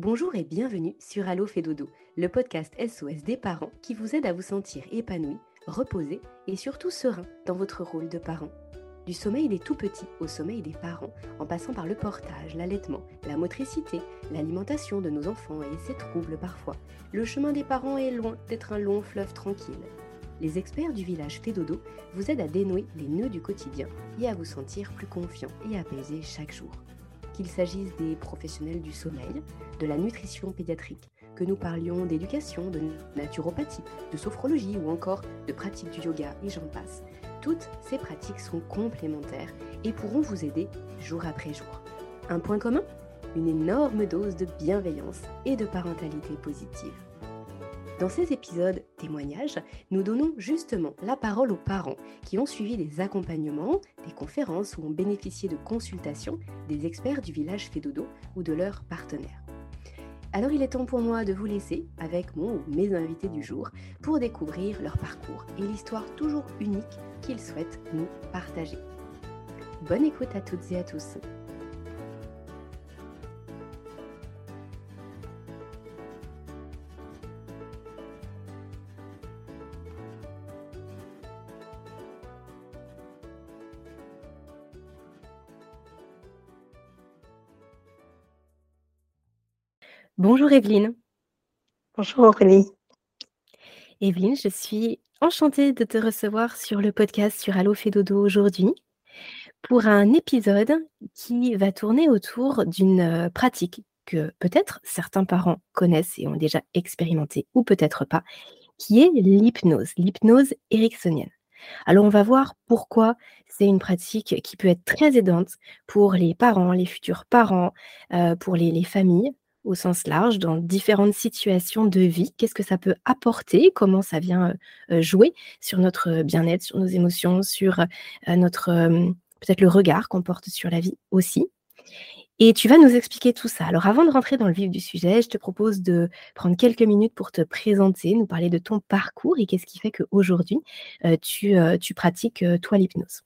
Bonjour et bienvenue sur Allo fait le podcast SOS des parents qui vous aide à vous sentir épanoui, reposé et surtout serein dans votre rôle de parent. Du sommeil des tout petits au sommeil des parents, en passant par le portage, l'allaitement, la motricité, l'alimentation de nos enfants et ses troubles parfois, le chemin des parents est loin d'être un long fleuve tranquille. Les experts du village Fédodo vous aident à dénouer les nœuds du quotidien et à vous sentir plus confiant et apaisé chaque jour. Qu'il s'agisse des professionnels du sommeil, de la nutrition pédiatrique, que nous parlions d'éducation, de naturopathie, de sophrologie ou encore de pratique du yoga et j'en passe. Toutes ces pratiques sont complémentaires et pourront vous aider jour après jour. Un point commun? Une énorme dose de bienveillance et de parentalité positive. Dans ces épisodes témoignages, nous donnons justement la parole aux parents qui ont suivi des accompagnements, des conférences ou ont bénéficié de consultations des experts du village Fédodo ou de leurs partenaires. Alors il est temps pour moi de vous laisser avec mon ou mes invités du jour pour découvrir leur parcours et l'histoire toujours unique qu'ils souhaitent nous partager. Bonne écoute à toutes et à tous. Bonjour Evelyne. Bonjour Aurélie. Evelyne, je suis enchantée de te recevoir sur le podcast sur Allo Dodo aujourd'hui pour un épisode qui va tourner autour d'une euh, pratique que peut-être certains parents connaissent et ont déjà expérimenté ou peut-être pas, qui est l'hypnose, l'hypnose ericksonienne. Alors on va voir pourquoi c'est une pratique qui peut être très aidante pour les parents, les futurs parents, euh, pour les familles, au sens large, dans différentes situations de vie. Qu'est-ce que ça peut apporter? Comment ça vient jouer sur notre bien-être, sur nos émotions, sur notre peut-être le regard qu'on porte sur la vie aussi? Et tu vas nous expliquer tout ça. Alors avant de rentrer dans le vif du sujet, je te propose de prendre quelques minutes pour te présenter, nous parler de ton parcours et qu'est-ce qui fait qu'aujourd'hui, tu, tu pratiques toi l'hypnose.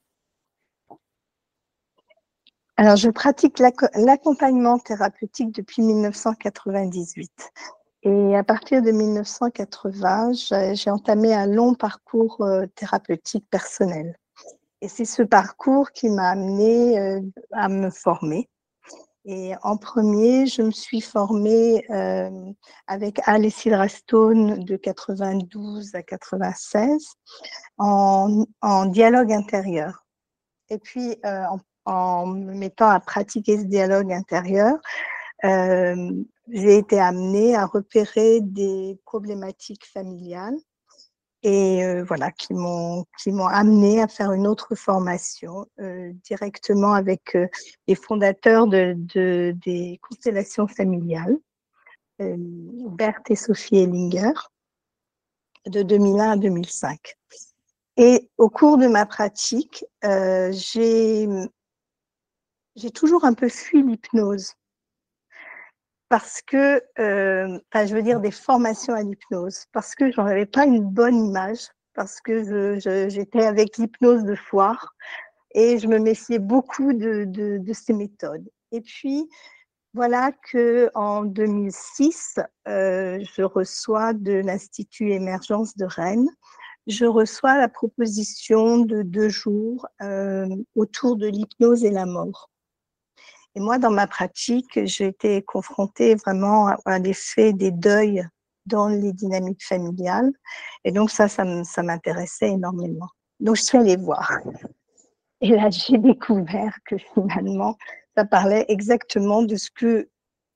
Alors, je pratique l'accompagnement thérapeutique depuis 1998. Et à partir de 1980, j'ai entamé un long parcours euh, thérapeutique personnel. Et c'est ce parcours qui m'a amené euh, à me former. Et en premier, je me suis formée euh, avec Alice Silverstone de 92 à 96 en, en dialogue intérieur. Et puis, en en me mettant à pratiquer ce dialogue intérieur, euh, j'ai été amenée à repérer des problématiques familiales et euh, voilà qui m'ont qui m'ont amené à faire une autre formation euh, directement avec les fondateurs de, des constellations familiales, Berthe et Sophie Ellinger, de 2001 à 2005. Et au cours de ma pratique, j'ai j'ai toujours un peu fui l'hypnose. Parce que, euh, enfin, je veux dire des formations à l'hypnose, parce que j'en avais pas une bonne image, parce que j'étais avec l'hypnose de foire. Et je me méfiais beaucoup de, de, de, ces méthodes. Et puis, voilà que en 2006, euh, je reçois de l'Institut Émergence de Rennes, je reçois la proposition de deux jours euh, autour de l'hypnose et la mort. Et moi, dans ma pratique, j'ai été confrontée vraiment à, l'effet des deuils dans les dynamiques familiales. Et donc ça, ça m'intéressait énormément. Donc je suis allée voir. Et là, j'ai découvert que finalement, ça parlait exactement de ce que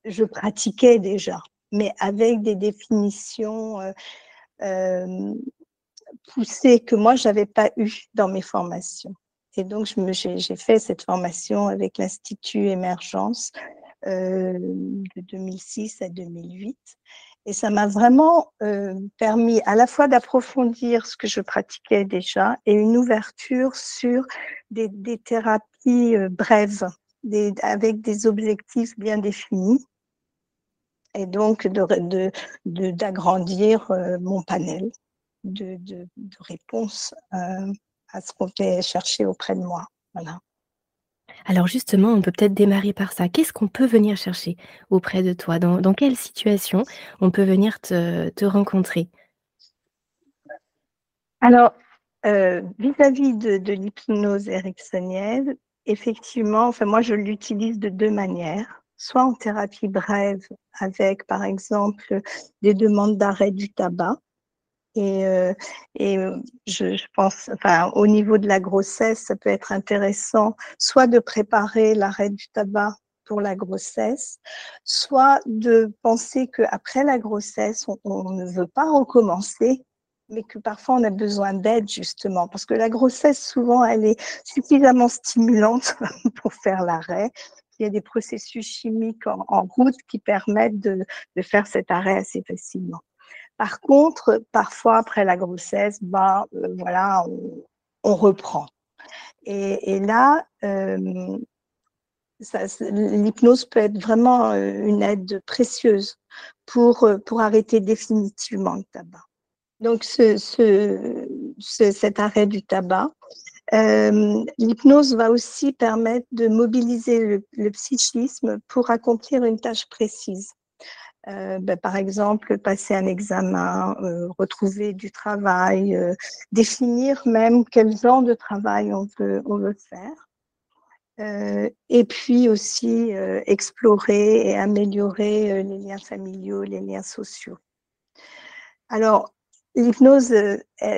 je pratiquais déjà, mais avec des définitions euh, euh, poussées que moi, j'avais pas eues dans mes formations. Et donc, j'ai fait cette formation avec l'Institut Émergence euh, de 2006 à 2008. Et ça m'a vraiment euh, permis à la fois d'approfondir ce que je pratiquais déjà et une ouverture sur des, thérapies euh, brèves, avec des objectifs bien définis. Et donc d'agrandir mon panel de, réponses à ce qu'on fait chercher auprès de moi. Voilà. Alors justement, on peut peut-être démarrer par ça. Qu'est-ce qu'on peut venir chercher auprès de toi? Dans dans quelle situation on peut venir te te rencontrer? Alors, heu, vis-à-vis de de l'hypnose ericksonienne, effectivement, enfin moi je l'utilise de 2 manières. Soit en thérapie brève avec, par exemple, des demandes d'arrêt du tabac et heu et heu, je pense enfin, au niveau de la grossesse, ça peut être intéressant soit de préparer l'arrêt du tabac pour la grossesse, soit de penser qu'après la grossesse, on ne veut pas recommencer, mais que parfois on a besoin d'aide justement. Parce que la grossesse, souvent, elle est suffisamment stimulante pour faire l'arrêt. Il y a des processus chimiques en en route qui permettent de faire cet arrêt assez facilement. Par contre, parfois après la grossesse, ben, voilà, on reprend et là, se l'hypnose peut être vraiment, heu, une aide précieuse pour, arrêter définitivement le tabac. Donc ce ce ce cet arrêt du tabac, l'hypnose va aussi permettre de mobiliser le psychisme pour accomplir une tâche précise. Heu, bah, par exemple, passer un examen, heu, retrouver du travail, heu, définir même quel genre de travail on veut faire. Et puis aussi, explorer et améliorer, les liens familiaux, les liens sociaux. Alors, l'hypnose,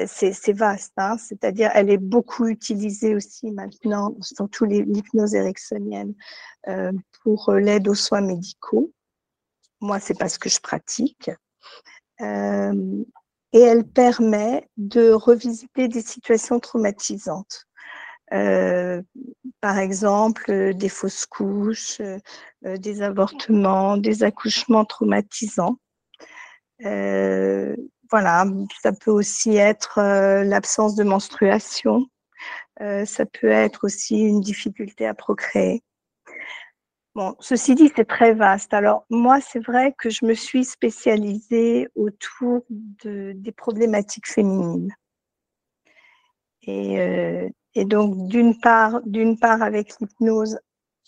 c'est vaste, hein, c'est-à-dire elle est beaucoup utilisée aussi maintenant, surtout l'hypnose ericksonienne, pour, l'aide aux soins médicaux. Moi, c'est pas ce que je pratique. Hem et elle permet de revisiter des situations traumatisantes. Heu, par exemple, des fausses couches, heu, des avortements, des accouchements traumatisants. Voilà, ça peut aussi être, l'absence de menstruation. Ça peut être aussi une difficulté à procréer. Bon, ceci dit, c'est très vaste. Alors moi, c'est vrai que je me suis spécialisée autour de des problématiques féminines et heu et donc d'une part d'une part avec l'hypnose,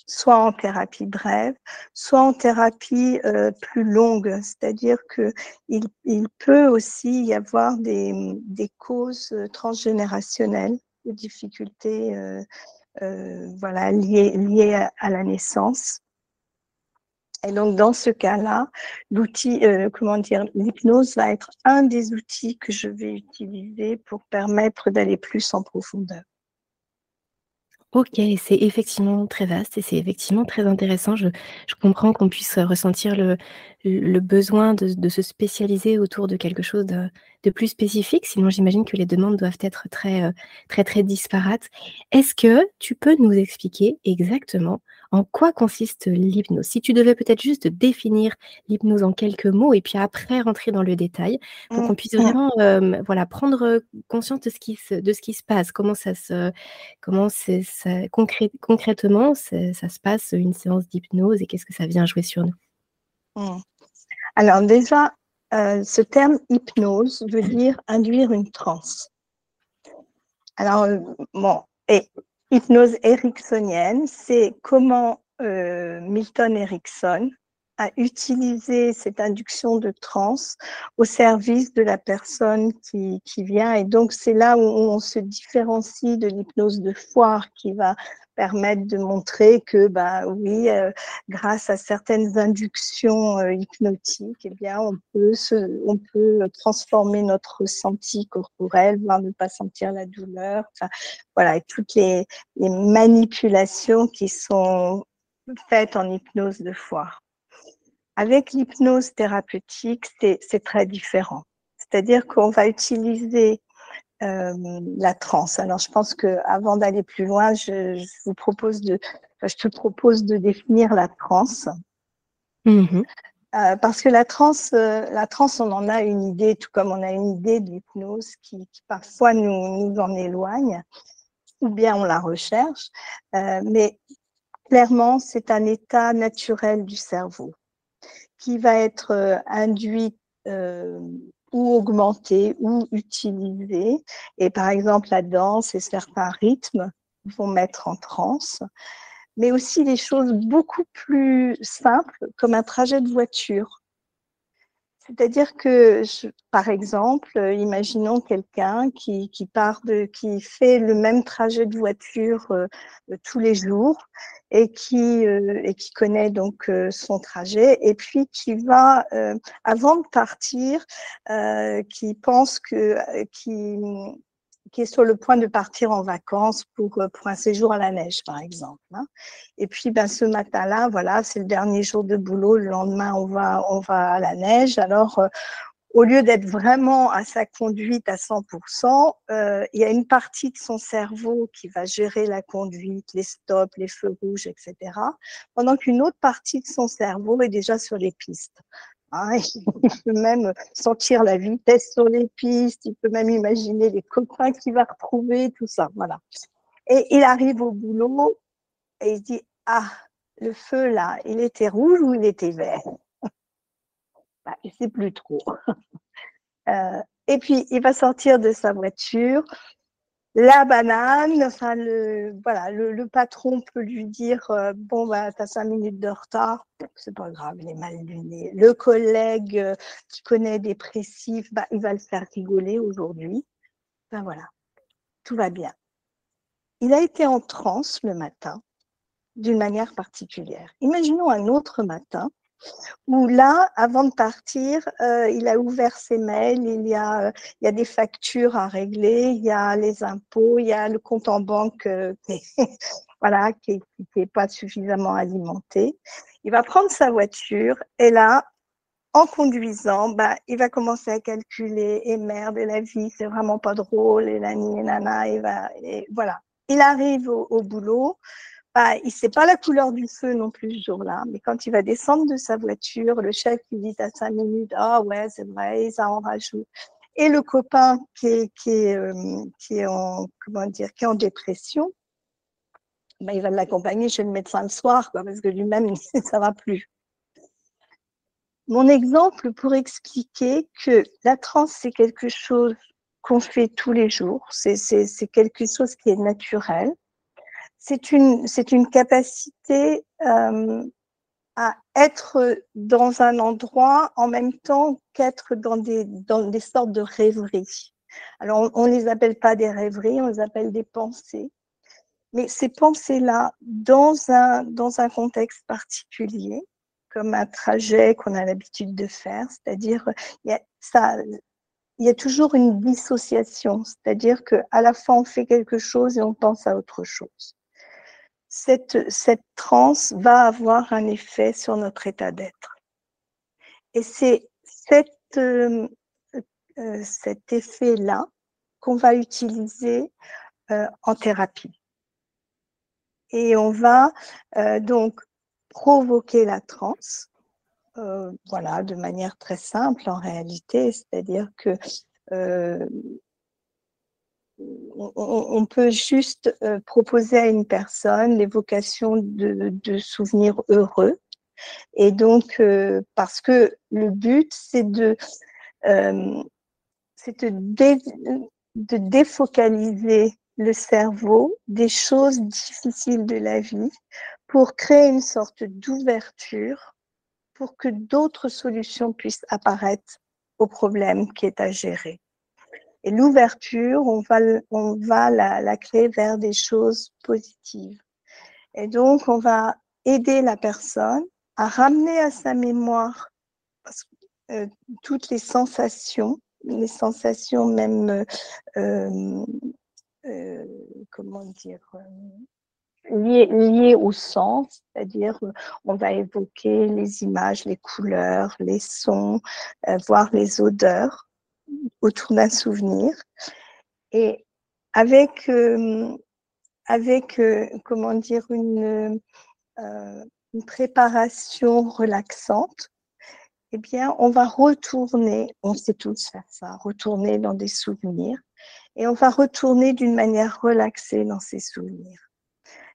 soit en thérapie brève, soit en thérapie, heu, plus longue. C'est-à-dire qu'il il peut aussi y avoir des, causes, heu, transgénérationnelles, de difficultés, voilà, liées liées à la naissance. Et donc dans ce cas-là, l'outil, heu, comment dire? L'hypnose va être un des outils que je vais utiliser pour permettre d'aller plus en profondeur. OK, c'est effectivement très vaste et c'est effectivement très intéressant. Je comprends qu'on puisse, heu, ressentir le besoin de se spécialiser autour de quelque chose de de plus spécifique, sinon j'imagine que les demandes doivent être très, heu, très, très disparates. Est-ce que tu peux nous expliquer exactement en quoi consiste l'hypnose? Si tu devais peut-être juste définir l'hypnose en quelques mots et puis après rentrer dans le détail pour qu'on puisse mmh. vraiment, voilà, prendre, conscience de ce qui se de ce qui se passe. Comment ça se comment c'est ça concré concrètement, ça se passe une séance d'hypnose et qu'est-ce que ça vient jouer sur nous? Mmh. Alors déjà, heu, ce terme hypnose veut dire induire une transe. Alors, bon et hypnose ericksonienne, c'est comment, heu, Milton Erickson a utilisé cette induction de transe au service de la personne qui vient. Et donc c'est là où on se différencie de l'hypnose de foire qui va permettre de montrer que, bah, oui, heu, grâce à certaines inductions, heu, hypnotiques et bien on peut se on peut transformer notre ressenti corporel, voire ne pas sentir la douleur, enfin voilà toutes les les manipulations qui sont faites en hypnose de foire. Avec l'hypnose thérapeutique, c'est très différent. C'est-à-dire qu'on va utiliser, hem, la transe. Alors je pense qu'avant d'aller plus loin, je je vous propose de je te propose de définir la transe. Mmh mh. Heu, parce que la transe, heu, la transe, on en a une idée, tout comme on a une idée de l'hypnose qui qui parfois nous nous en éloigne ou bien on la recherche, mais clairement, c'est un état naturel du cerveau qui va être, induit, ou augmenté ou utilisé et par exemple la danse et certains rythmes vont mettre en transe. mais aussi des choses beaucoup plus simples, comme un trajet de voiture. C'est-à-dire que, par exemple, imaginons quelqu'un qui, qui, part de, qui fait le même trajet de voiture euh, tous les jours et qui, euh, connaît donc euh, son trajet et puis qui va, avant de partir, qui pense que, qui, qui est sur le point de partir en vacances pour, euh, pour un séjour à la neige, par exemple. Hein. Et puis, ben, ce matin-là, voilà, c'est le dernier jour de boulot. Le lendemain, on va, on va à la neige. Alors, euh, au lieu d'être vraiment à sa conduite à 100%, euh, il y a une partie de son cerveau qui va gérer la conduite, les stops, les feux rouges, etc. Pendant qu'une autre partie de son cerveau est déjà sur les pistes. Hein, il peut même sentir la vitesse sur les pistes, il peut même imaginer les copains qu'il va retrouver, tout ça. Voilà. Et il arrive au boulot et il se dit Ah, le feu là, il était rouge ou il était vert? Bah, Il ne sait plus trop. Euh, et puis, il va sortir de sa voiture, la banane, enfin le, voilà, le, patron peut lui dire euh, bon bah t'as cinq minutes de retard, c'est pas grave, il est mal luné. Le collègue euh, qui connaît dépressif, bah il va le faire rigoler aujourd'hui. Ben voilà, tout va bien. Il a été en transe le matin d'une manière particulière. Imaginons un autre matin où là, avant de partir, euh, il a ouvert ses mails, il y, a, il y a des factures à régler, il y a les impôts, il y a le compte en banque euh, voilà, qui n'est pas suffisamment alimenté. Il va prendre sa voiture et là, en conduisant, bah, il va commencer à calculer et merde, la vie, c'est vraiment pas drôle, et la nana, et, va, et voilà. Il arrive au boulot, bah, il sait pas la couleur du feu non plus ce jour-là, mais quand il va descendre de sa voiture, le chef lui dit à cinq minutes, ah ouais, c'est vrai, ça en rajoute. Et le copain qui est, qui est, euh, qui est en, comment dire, qui est en dépression, bah, il va l'accompagner chez le médecin le soir, parce que lui-même, ça va plus. Mon exemple pour expliquer que la transe, c'est quelque chose qu'on fait tous les jours, c'est quelque chose qui est naturel c'est une, c'est une capacité euh, à être dans un endroit en même temps qu'être dans des, dans des sortes de rêveries. Alors, on ne les appelle pas des rêveries, on les appelle des pensées. Mais ces pensées-là, dans un, dans un contexte particulier, comme un trajet qu'on a l'habitude de faire, c'est-à-dire, il y a, ça, il y a toujours une dissociation, c'est-à-dire qu'à la fois on fait quelque chose et on pense à autre chose cette, cette transe va avoir un effet sur notre état d'être. Et c'est cette, euh, euh, cet effet-là qu'on va utiliser euh, en thérapie. Et on va donc provoquer la transe, voilà, de manière très simple en réalité, c'est-à-dire que on, peut juste euh, proposer à une personne l'évocation de, souvenirs heureux. Et donc, euh, parce que le but, c'est de, euh, de, de, défocaliser le cerveau des choses difficiles de la vie pour créer une sorte d'ouverture pour que d'autres solutions puissent apparaître au problème qui est à gérer. Et l'ouverture, on va, on va la, la, créer vers des choses positives. Et donc, on va aider la personne à ramener à sa mémoire euh, toutes les sensations, les sensations même, euh, euh, comment dire, liées, liées au sens, c'est-à-dire on va évoquer les images, les couleurs, les sons, voire les odeurs autour d'un souvenir. Et avec, euh, avec euh, comment dire, une, euh, une, préparation relaxante, eh bien, on va retourner, on sait tous faire ça, retourner dans des souvenirs, et on va retourner d'une manière relaxée dans ces souvenirs.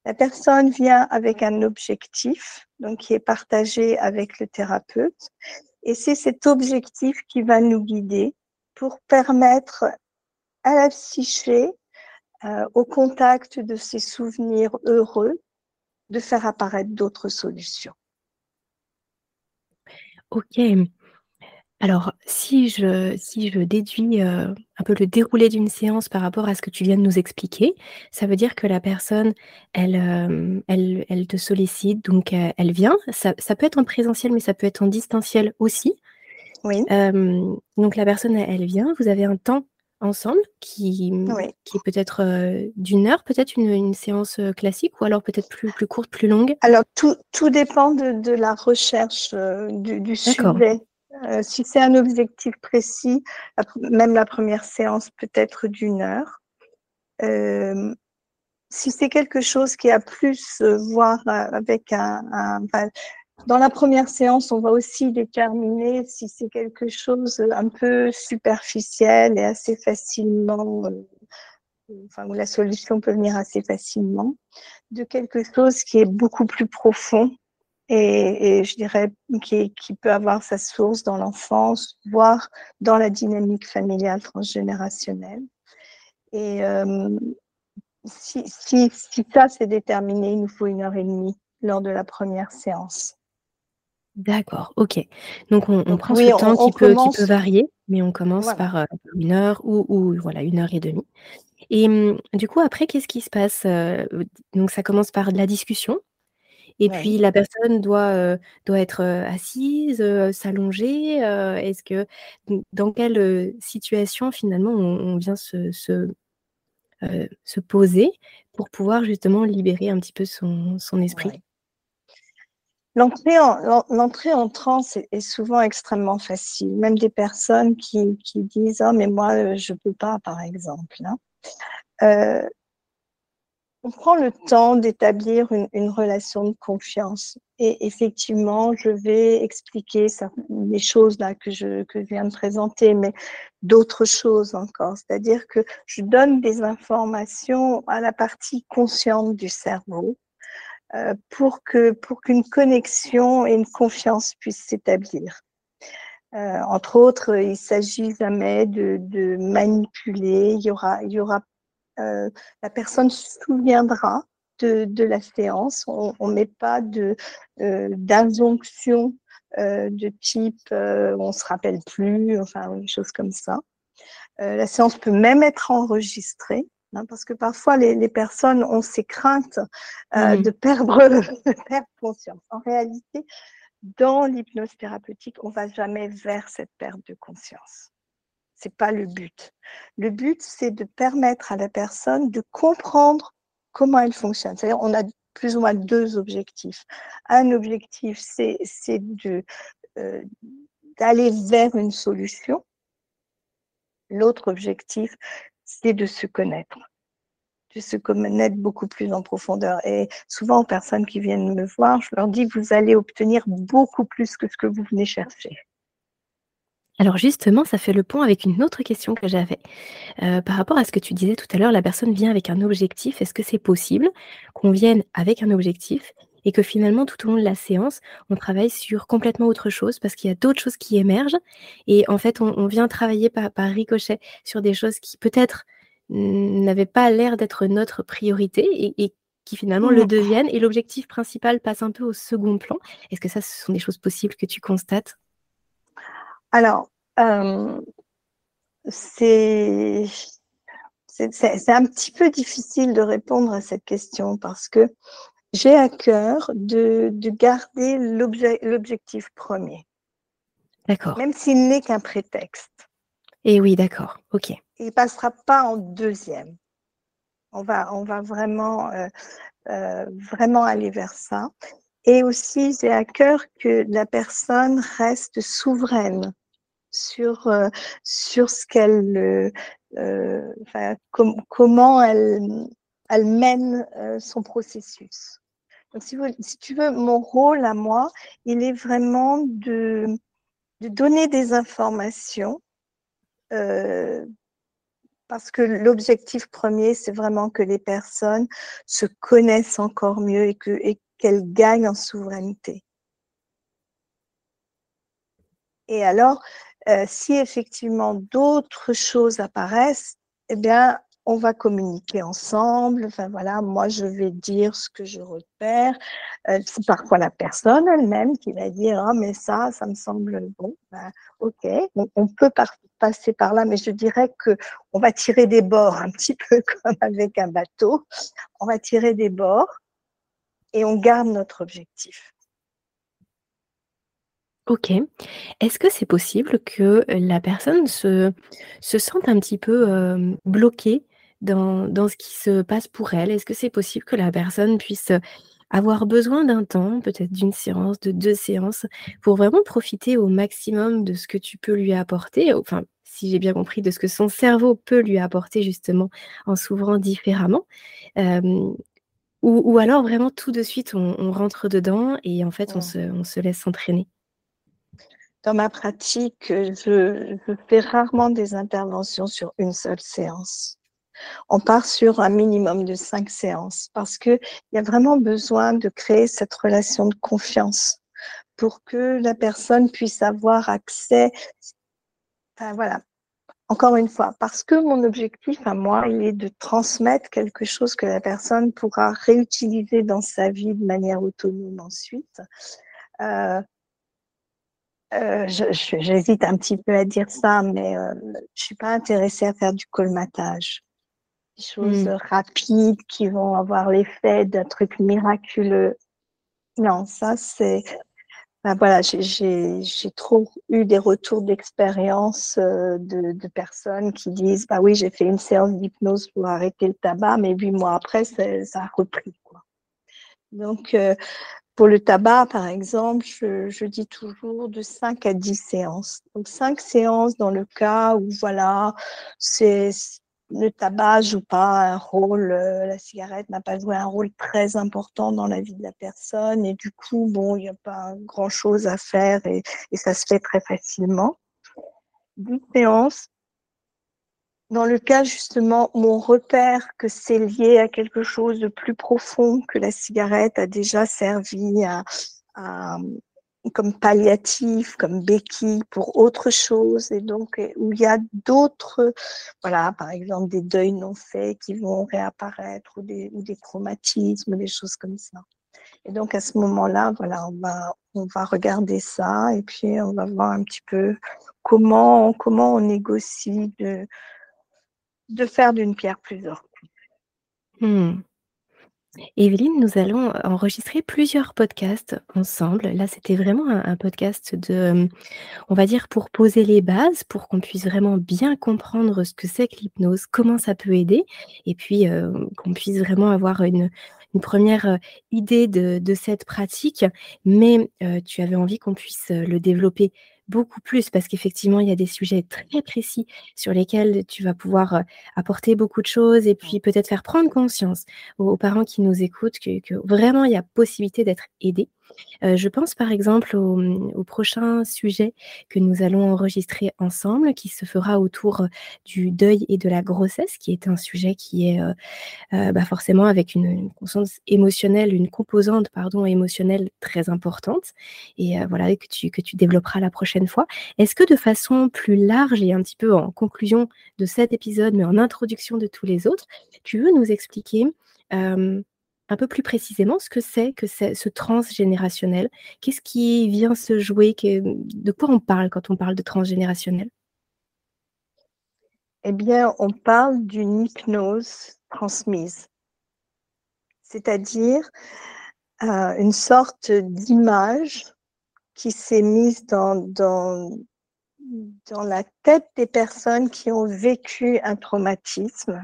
La personne vient avec un objectif, donc qui est partagé avec le thérapeute, et c'est cet objectif qui va nous guider pour permettre à la psyché, euh, au contact de ses souvenirs heureux, de faire apparaître d'autres solutions. Ok. Alors, si je, si je déduis euh, un peu le déroulé d'une séance par rapport à ce que tu viens de nous expliquer, ça veut dire que la personne, elle, euh, elle, elle te sollicite, donc elle vient. Ça, peut être en présentiel, mais ça peut être en distanciel aussi. Oui. donc la personne, elle vient, vous avez un temps ensemble qui, qui est peut-être d'une heure, peut-être une, une, séance classique, ou alors peut-être plus, plus courte, plus longue? Alors, tout, tout dépend de, de la recherche du, du sujet. Si c'est un objectif précis, même la première séance peut être d'une heure. Si c'est quelque chose qui a plus voir avec un, dans la première séance, on va aussi déterminer si c'est quelque chose un peu superficiel et assez facilement, enfin, où la solution peut venir assez facilement, de quelque chose qui est beaucoup plus profond et, je dirais qui, peut avoir sa source dans l'enfance, voire dans la dynamique familiale transgénérationnelle. Et euh, si, ça c'est déterminé, il nous faut une heure et demie lors de la première séance. D'accord, ok. Donc on, on prend ce temps qui, peut, qui, peut, varier, mais on commence par euh, une heure ou, ou, voilà une heure et demie. Et hum, du coup après qu'est-ce qui se passe euh, Donc ça commence par de la discussion et puis la personne doit, doit être assise, s'allonger. Est-ce que dans quelle situation finalement on, vient se, se, se, poser pour pouvoir justement libérer un petit peu son, son esprit? L'entrée en, transe est, souvent extrêmement facile. Même des personnes qui, disent oh mais moi je peux pas par exemple. Hein. Euh, on prend le temps d'établir une, relation de confiance. Et effectivement, je vais expliquer les choses que je, viens de présenter, mais d'autres choses encore. C'est-à-dire que je donne des informations à la partie consciente du cerveau euh, pour que pour qu'une connexion et une confiance puissent s'établir. Euh, entre autres, il s'agit jamais de, de manipuler. Il y aura, il y aura euh, la personne se souviendra de, de la séance. On ne met pas de euh, d'injonction euh, de type euh, on se rappelle plus, enfin une chose comme ça. Euh, la séance peut même être enregistrée. Hein, parce que parfois les, les, personnes ont ces craintes mmh. de, perdre, de perdre conscience. En réalité, dans l'hypnose thérapeutique, on va jamais vers cette perte de conscience c'est pas le but. Le but, c'est de permettre à la personne de comprendre comment elle fonctionne. C'est-à-dire, on a plus ou moins deux objectifs. Un objectif, c'est euh, d'aller vers une solution. L'autre objectif, c'est de se connaître, de se connaître beaucoup plus en profondeur. Et souvent, aux personnes qui viennent me voir, je leur dis, vous allez obtenir beaucoup plus que ce que vous venez chercher. Alors justement, ça fait le pont avec une autre question que j'avais. Euh, par rapport à ce que tu disais tout à l'heure, la personne vient avec un objectif. Est-ce que c'est possible qu'on vienne avec un objectif et que finalement, tout au long de la séance, on travaille sur complètement autre chose parce qu'il y a d'autres choses qui émergent. Et en fait, on, vient travailler par, ricochet sur des choses qui peut-être n'avaient pas l'air d'être notre priorité et, qui finalement le deviennent. Et l'objectif principal passe un peu au second plan. Est-ce que ça, ce sont des choses possibles que tu constates? Alors, euh, c'est un petit peu difficile de répondre à cette question parce que j'ai à cœur de, de garder l'objectif premier. D'accord. Même s'il n'est qu'un prétexte. Et oui, d'accord. OK. Il ne passera pas en deuxième. On va, on va vraiment, euh, euh, vraiment aller vers ça. Et aussi, j'ai à cœur que la personne reste souveraine sur, euh, sur ce qu'elle, comment elle, elle mène son processus. Si, tu veux, mon rôle à moi, il est vraiment de, donner des informations euh, parce que l'objectif premier, c'est vraiment que les personnes se connaissent encore mieux et qu'elles gagnent en souveraineté. Et alors, euh, si effectivement d'autres choses apparaissent, eh bien, on va communiquer ensemble. Enfin voilà, moi je vais dire ce que je repère. Euh, c'est parfois la personne elle-même qui va dire ah mais ça, ça me semble bon. Ben, ok, on, peut passer par là, mais je dirais que on va tirer des bords un petit peu comme avec un bateau. On va tirer des bords et on garde notre objectif. Ok. Est-ce que c'est possible que la personne se, se sente un petit peu euh, bloquée dans, dans ce qui se passe pour elle? Est-ce que c'est possible que la personne puisse avoir besoin d'un temps, peut-être d'une séance, de deux séances, pour vraiment profiter au maximum de ce que tu peux lui apporter? Enfin, si j'ai bien compris, de ce que son cerveau peut lui apporter justement en s'ouvrant différemment. ou, alors vraiment tout de suite on, rentre dedans et en fait on se, on se laisse s'entraîner. Dans ma pratique, je, je fais rarement des interventions sur une seule séance on part sur un minimum de cinq séances parce qu'il y a vraiment besoin de créer cette relation de confiance pour que la personne puisse avoir accès. Enfin, voilà. Encore une fois, parce que mon objectif à moi, il est de transmettre quelque chose que la personne pourra réutiliser dans sa vie de manière autonome ensuite. Euh, euh, J'hésite un petit peu à dire ça, mais euh, je suis pas intéressée à faire du colmatage des choses mm. rapides qui vont avoir l'effet d'un truc miraculeux. Non, ça c'est. Ben voilà, j'ai trop eu des retours d'expérience euh, de, de, personnes qui disent Bah oui, j'ai fait une séance d'hypnose pour arrêter le tabac, mais huit mois après, ça a repris. Quoi. Donc, euh, pour le tabac, par exemple, je, je, dis toujours de 5 à 10 séances. Donc, 5 séances dans le cas où, voilà, c'est le tabac joue pas un rôle, euh, la cigarette n'a pas joué un rôle très important dans la vie de la personne et du coup, bon, il n'y a pas grand chose à faire et, ça se fait très facilement. Dix séances. Dans le cas justement où on repère que c'est lié à quelque chose de plus profond que la cigarette a déjà servi à comme palliatif, comme béquille pour autre chose, et donc euh, où il y a d'autres, voilà, par exemple des deuils non faits qui vont réapparaître ou des, ou des traumatismes, des choses comme ça. Et donc à ce moment-là, voilà, on va, on va regarder ça et puis on va voir un petit peu comment, comment on négocie de, de faire d'une pierre plusieurs. Hmm. Evelyne, nous allons enregistrer plusieurs podcasts ensemble. Là, c'était vraiment un, podcast de, on va dire, pour poser les bases, pour qu'on puisse vraiment bien comprendre ce que c'est que l'hypnose, comment ça peut aider, et puis qu'on puisse vraiment avoir une, première idée de, de, cette pratique. Mais tu avais envie qu'on puisse le développer beaucoup plus parce qu'effectivement, il y a des sujets très précis sur lesquels tu vas pouvoir apporter beaucoup de choses et puis peut-être faire prendre conscience aux, parents qui nous écoutent que, que vraiment il y a possibilité d'être aidés je pense par exemple au, prochain sujet que nous allons enregistrer ensemble, qui se fera autour du deuil et de la grossesse, qui est un sujet qui est bah, forcément avec une, conscience émotionnelle, une composante pardon émotionnelle très importante, et voilà que tu que tu développeras la prochaine fois. Est-ce que de façon plus large et un petit peu en conclusion de cet épisode, mais en introduction de tous les autres, tu veux nous expliquer un peu plus précisément ce que c'est que ce transgénérationnel. Qu'est-ce qui vient se jouer? De quoi on parle quand on parle de transgénérationnel? Eh bien, on parle d'une hypnose transmise, c'est-à-dire euh, une sorte d'image qui s'est mise dans, dans, dans la tête des personnes qui ont vécu un traumatisme.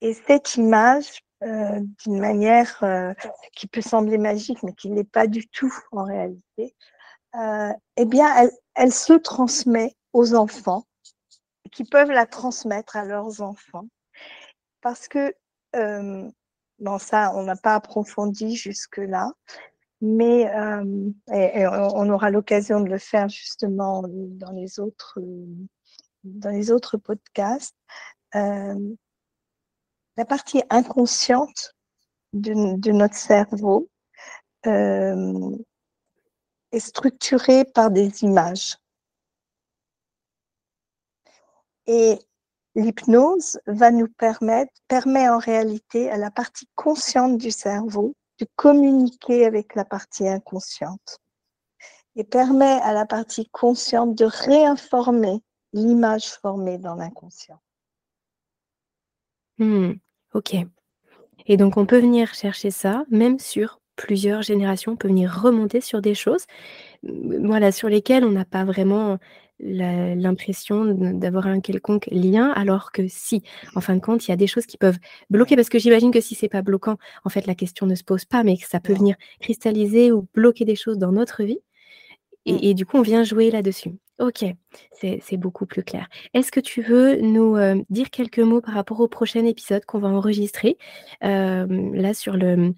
Et cette image euh, d'une manière euh, qui peut sembler magique, mais qui n'est pas du tout en réalité, euh, eh bien, elle, se transmet aux enfants, qui peuvent la transmettre à leurs enfants, parce que, bon, ça, on n'a pas approfondi jusque-là, mais on aura l'occasion de le faire justement dans les autres, dans les autres podcasts. La partie inconsciente de, notre cerveau euh, est structurée par des images. Et l'hypnose va nous permettre, permet en réalité à la partie consciente du cerveau de communiquer avec la partie inconsciente et permet à la partie consciente de réinformer l'image formée dans l'inconscient. Hmm, ok. Et donc on peut venir chercher ça, même sur plusieurs générations, on peut venir remonter sur des choses, voilà, sur lesquelles on n'a pas vraiment l'impression d'avoir un quelconque lien, alors que si, en fin de compte, il y a des choses qui peuvent bloquer, parce que j'imagine que si c'est pas bloquant, en fait, la question ne se pose pas, mais que ça peut venir cristalliser ou bloquer des choses dans notre vie. Et, du coup, on vient jouer là-dessus. Ok, c'est beaucoup plus clair. Est-ce que tu veux nous euh, dire quelques mots par rapport au prochain épisode qu'on va enregistrer, euh, là sur le,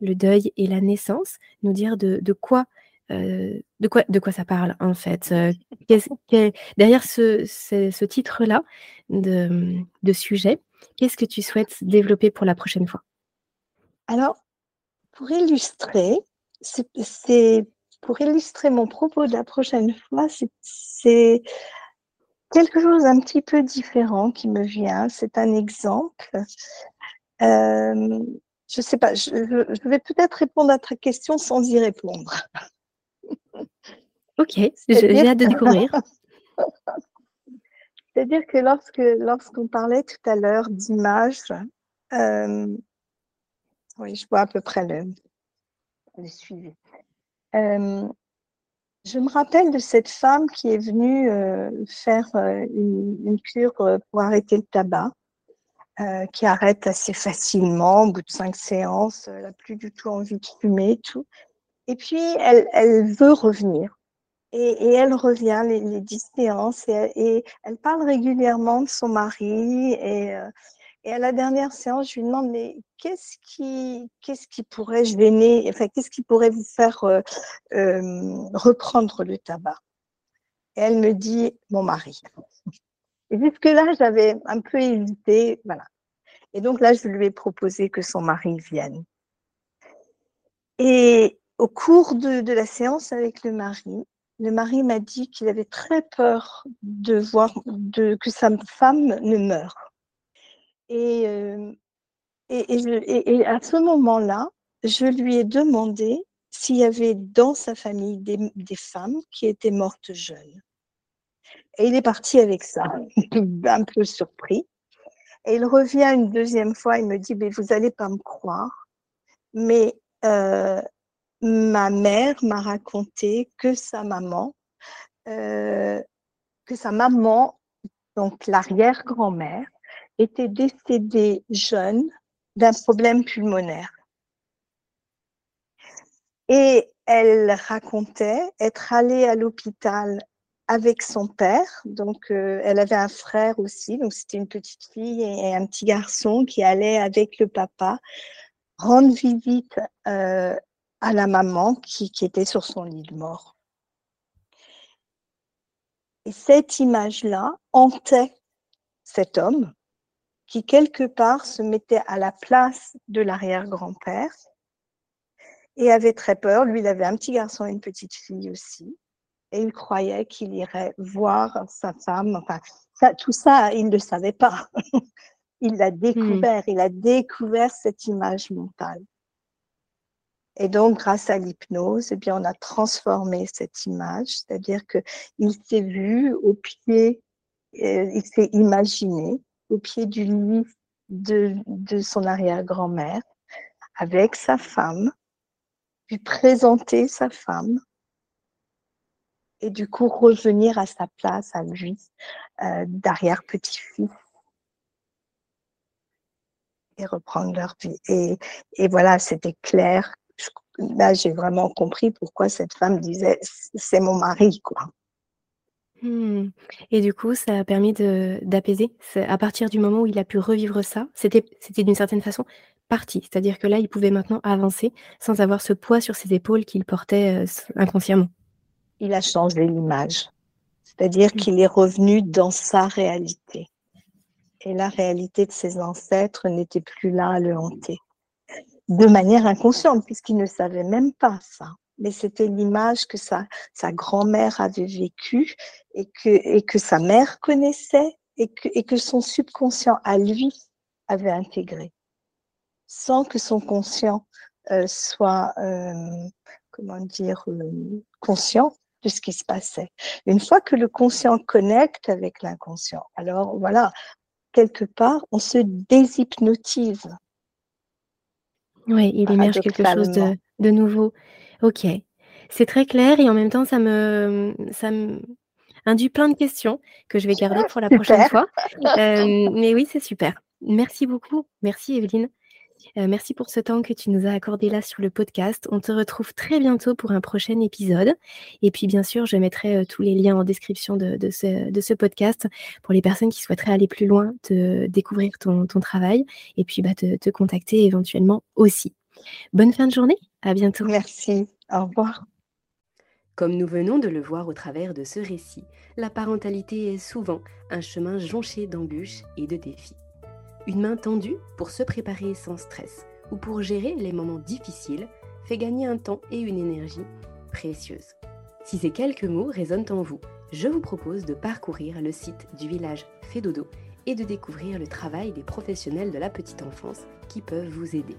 le, deuil et la naissance, nous dire de, de quoi euh, de, quoi, de quoi ça parle en fait euh, Derrière ce, ce, titre-là de, de, sujet, qu'est-ce que tu souhaites développer pour la prochaine fois? Alors, pour illustrer, c'est pour illustrer mon propos de la prochaine fois, c'est quelque chose d'un petit peu différent qui me vient. C'est un exemple. Euh, je ne sais pas, je, je vais peut-être répondre à ta question sans y répondre. Ok, j'ai hâte de découvrir. C'est-à-dire que lorsque lorsqu'on parlait tout à l'heure d'images, euh, oui, je vois à peu près le, suivi. Euh, je me rappelle de cette femme qui est venue euh, faire une, une, cure pour arrêter le tabac, qui arrête assez facilement au bout de cinq séances. Elle n'a plus du tout envie de fumer, tout. Et puis, elle, veut revenir. Et, elle revient les, les dix séances et, et, elle parle régulièrement de son mari. Et, euh, et, à la dernière séance, je lui demande mais qu'est-ce qui, qu'est-ce qui pourrait gêner, enfin qu'est-ce qui pourrait vous faire euh, euh, reprendre le tabac? Et elle me dit mon mari. Et jusque là, j'avais un peu hésité, voilà. Et donc là, je lui ai proposé que son mari vienne. Et, au cours de, la séance avec le mari, le mari m'a dit qu'il avait très peur de voir de, que sa femme ne meure. Et, euh, et, à ce moment-là, je lui ai demandé s'il y avait dans sa famille des, femmes qui étaient mortes jeunes. Et il est parti avec ça, un peu surpris. Et il revient une deuxième fois, il me dit, mais vous n'allez pas me croire, mais euh, ma mère m'a raconté que sa maman, euh, que sa maman, donc l'arrière-grand-mère, était décédée jeune d'un problème pulmonaire. Et elle racontait être allée à l'hôpital avec son père. Donc, euh, elle avait un frère aussi. Donc, c'était une petite fille et un petit garçon qui allait avec le papa rendre visite euh, à la maman qui, était sur son lit de mort. Et cette image-là hantait cet homme qui, quelque part, se mettait à la place de l'arrière-grand-père et avait très peur. Lui, il avait un petit garçon et une petite fille aussi. Et il croyait qu'il irait voir sa femme. Enfin, tout ça, il ne le savait pas. il l'a découvert. Il a découvert cette image mentale. Et donc, grâce à l'hypnose, eh bien, on a transformé cette image, c'est-à-dire qu'il s'est vu au pied, euh, il s'est imaginé au pied du lit de, de son arrière-grand-mère avec sa femme, lui présenter sa femme et du coup revenir à sa place à lui euh, d'arrière-petit-fils et reprendre leur vie. Et, et voilà, c'était clair là, j'ai vraiment compris pourquoi cette femme disait c'est mon mari, quoi. Hmm. Et du coup, ça a permis d'apaiser. À partir du moment où il a pu revivre ça, c'était d'une certaine façon parti. C'est-à-dire que là, il pouvait maintenant avancer sans avoir ce poids sur ses épaules qu'il portait euh, inconsciemment. Il a changé l'image. C'est-à-dire hmm. qu'il est revenu dans sa réalité. Et la réalité de ses ancêtres n'était plus là à le hanter de manière inconsciente, puisqu'il ne savait même pas ça. Mais c'était l'image que sa, sa grand-mère avait vécue et que, et que sa mère connaissait et que, et que son subconscient à lui avait intégré, sans que son conscient euh, soit, euh, comment dire, euh, conscient de ce qui se passait. Une fois que le conscient connecte avec l'inconscient, alors voilà, quelque part, on se déshypnotise. Oui, il émerge quelque chose de, de nouveau. Ok, c'est très clair et en même temps, ça me, ça me induit plein de questions que je vais garder pour la prochaine fois. Euh, mais oui, c'est super. Merci beaucoup. Merci Evelyne. Euh, merci pour ce temps que tu nous as accordé là sur le podcast. On te retrouve très bientôt pour un prochain épisode. Et puis, bien sûr, je mettrai euh, tous les liens en description de, ce, de, ce, podcast pour les personnes qui souhaiteraient aller plus loin, te découvrir ton, travail et puis bah, te, te contacter éventuellement aussi. Bonne fin de journée. À bientôt. Merci. Au revoir. Comme nous venons de le voir au travers de ce récit, la parentalité est souvent un chemin jonché d'embûches et de défis. Une main tendue pour se préparer sans stress ou pour gérer les moments difficiles fait gagner un temps et une énergie précieuses. Si ces quelques mots résonnent en vous, je vous propose de parcourir le site du village Fédodo et de découvrir le travail des professionnels de la petite enfance qui peuvent vous aider.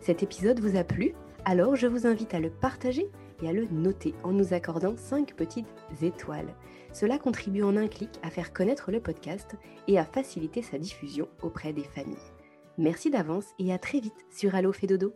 Cet épisode vous a plu? Alors je vous invite à le partager et à le noter en nous accordant 5 petites étoiles. Cela contribue en un clic à faire connaître le podcast et à faciliter sa diffusion auprès des familles. Merci d'avance et à très vite sur Allo Fédodo.